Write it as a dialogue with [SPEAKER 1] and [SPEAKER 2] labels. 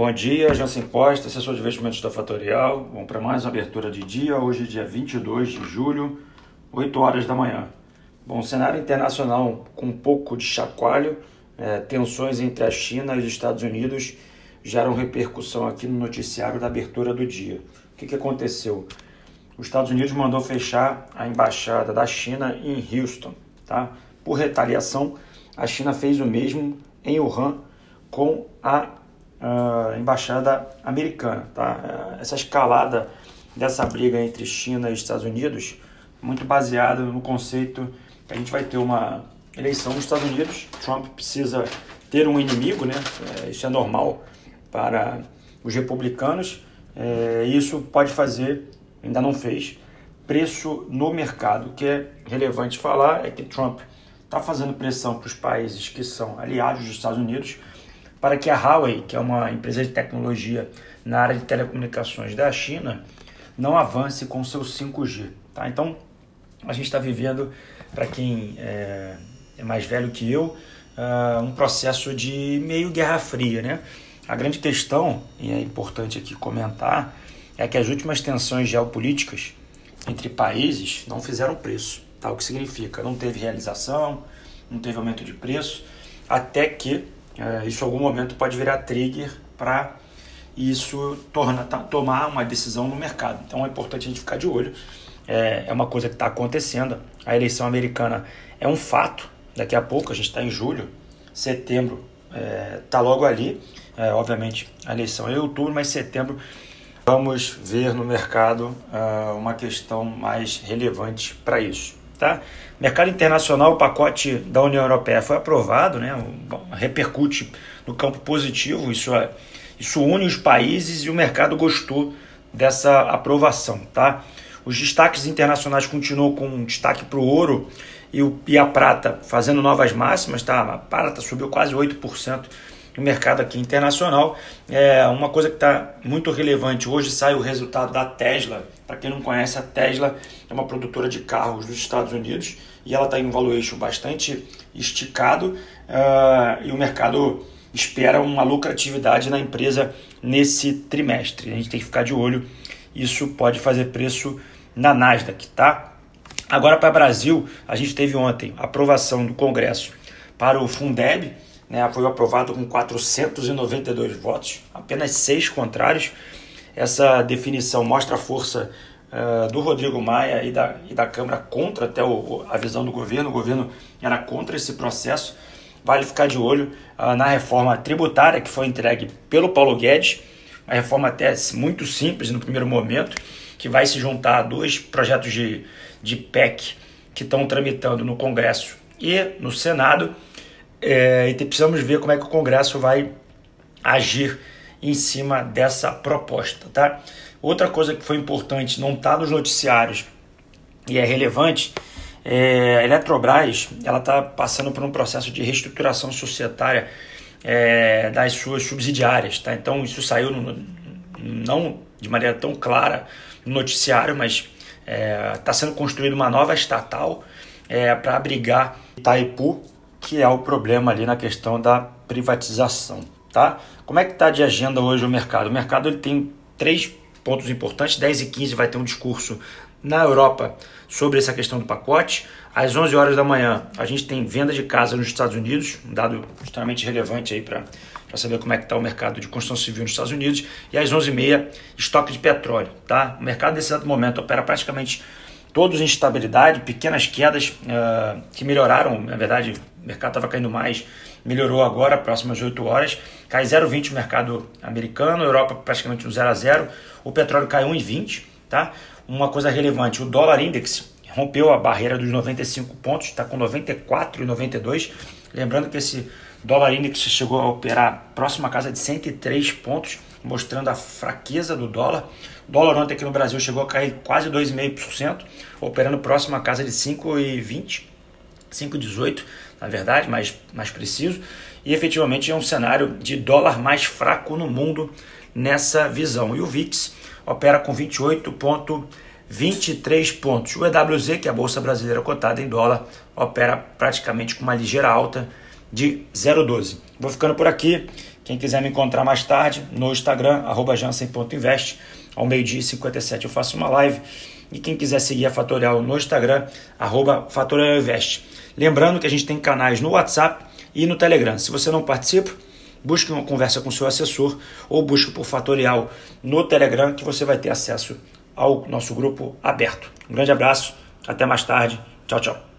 [SPEAKER 1] Bom dia, Jansen Costa, assessor de investimentos da Fatorial. Vamos para mais uma abertura de dia, hoje dia 22 de julho, 8 horas da manhã. Bom, cenário internacional com um pouco de chacoalho, é, tensões entre a China e os Estados Unidos geram repercussão aqui no noticiário da abertura do dia. O que, que aconteceu? Os Estados Unidos mandou fechar a embaixada da China em Houston, tá? Por retaliação, a China fez o mesmo em Wuhan com a uh, embaixada americana. Tá? Essa escalada dessa briga entre China e Estados Unidos, muito baseada no conceito que a gente vai ter uma eleição nos Estados Unidos, Trump precisa ter um inimigo, né? É, isso é normal para os republicanos, é, isso pode fazer, ainda não fez, preço no mercado. O que é relevante falar é que Trump está fazendo pressão para os países que são aliados dos Estados Unidos para que a Huawei, que é uma empresa de tecnologia na área de telecomunicações da China, não avance com seu 5G. Tá? Então, a gente está vivendo, para quem é, é, mais velho que eu, uh, um processo de meio guerra fria. Né? A grande questão, e é importante aqui comentar, é que as últimas tensões geopolíticas entre países não fizeram preço. Tá? O que significa? Não teve realização, não teve aumento de preço, até que é, isso em algum momento pode virar trigger para isso torna, tá, tomar uma decisão no mercado. Então é importante a gente ficar de olho. É, é uma coisa que está acontecendo. A eleição americana é um fato. Daqui a pouco, a gente está em julho, setembro está é, logo ali. É, obviamente a eleição é em outubro, mas setembro vamos ver no mercado uh, uma questão mais relevante para isso. Tá? Mercado internacional, o pacote da União Europeia foi aprovado, né? repercute no campo positivo, isso, é, isso une os países e o mercado gostou dessa aprovação. Tá? Os destaques internacionais continuam com destaque para o ouro e, o, e a prata fazendo novas máximas. Tá? A prata subiu quase 8% no mercado aqui internacional. É uma coisa que está muito relevante. Hoje sai o resultado da Tesla. Para quem não conhece, a Tesla é uma produtora de carros dos Estados Unidos e ela está em um valuation bastante esticado uh, e o mercado espera uma lucratividade na empresa nesse trimestre. A gente tem que ficar de olho. Isso pode fazer preço na Nasdaq, tá? Agora para o Brasil, a gente teve ontem aprovação do Congresso para o Fundeb, né, foi aprovado com 492 votos, apenas seis contrários. Essa definição mostra a força uh, do Rodrigo Maia e da, e da Câmara contra até o, a visão do governo. O governo era contra esse processo. Vale ficar de olho uh, na reforma tributária que foi entregue pelo Paulo Guedes, uma reforma até muito simples no primeiro momento, que vai se juntar a dois projetos de, de PEC que estão tramitando no Congresso e no Senado é, e precisamos ver como é que o Congresso vai agir em cima dessa proposta, tá? Outra coisa que foi importante, não está nos noticiários e é relevante, é, a Eletrobras ela está passando por um processo de reestruturação societária é, das suas subsidiárias, tá? Então isso saiu no, não de maneira tão clara no noticiário, mas está é, tá sendo construída uma nova estatal é, para abrigar Itaipu que é o problema ali na questão da privatização, tá? Como é que está de agenda hoje o mercado? O mercado ele tem três pontos importantes, 10 e 15 vai ter um discurso na Europa sobre essa questão do pacote. Às 11 horas da manhã, a gente tem venda de casa nos Estados Unidos, um dado extremamente relevante aí para saber como é que está o mercado de construção civil nos Estados Unidos. E às 11h30, estoque de petróleo. Tá? O mercado, nesse exato momento, opera praticamente todos em estabilidade, pequenas quedas uh, que melhoraram, na verdade, o mercado estava caindo mais, melhorou agora, próximas 8 horas, cai 0,20 o mercado americano, Europa praticamente no 0 a 0, o petróleo cai 1,20, tá? Uma coisa relevante, o dólar index rompeu a barreira dos 95 pontos, está com 94,92, lembrando que esse dólar index chegou a operar próximo à casa de 103 pontos, mostrando a fraqueza do dólar. O dólar ontem aqui no Brasil chegou a cair quase 2,5%, operando próximo à casa de 5,20, 5,18 na verdade, mais, mais preciso. E efetivamente é um cenário de dólar mais fraco no mundo nessa visão. E o VIX opera com 28,23 pontos. O EWZ, que é a Bolsa Brasileira cotada em dólar, opera praticamente com uma ligeira alta de 0,12. Vou ficando por aqui. Quem quiser me encontrar mais tarde no Instagram, arroba jansen.invest, ao meio-dia e 57 eu faço uma live. E quem quiser seguir a Fatorial no Instagram, arroba fatorialinvest. Lembrando que a gente tem canais no WhatsApp e no Telegram. Se você não participa, busque uma conversa com seu assessor ou busque por Fatorial no Telegram que você vai ter acesso ao nosso grupo aberto. Um grande abraço, até mais tarde. Tchau, tchau.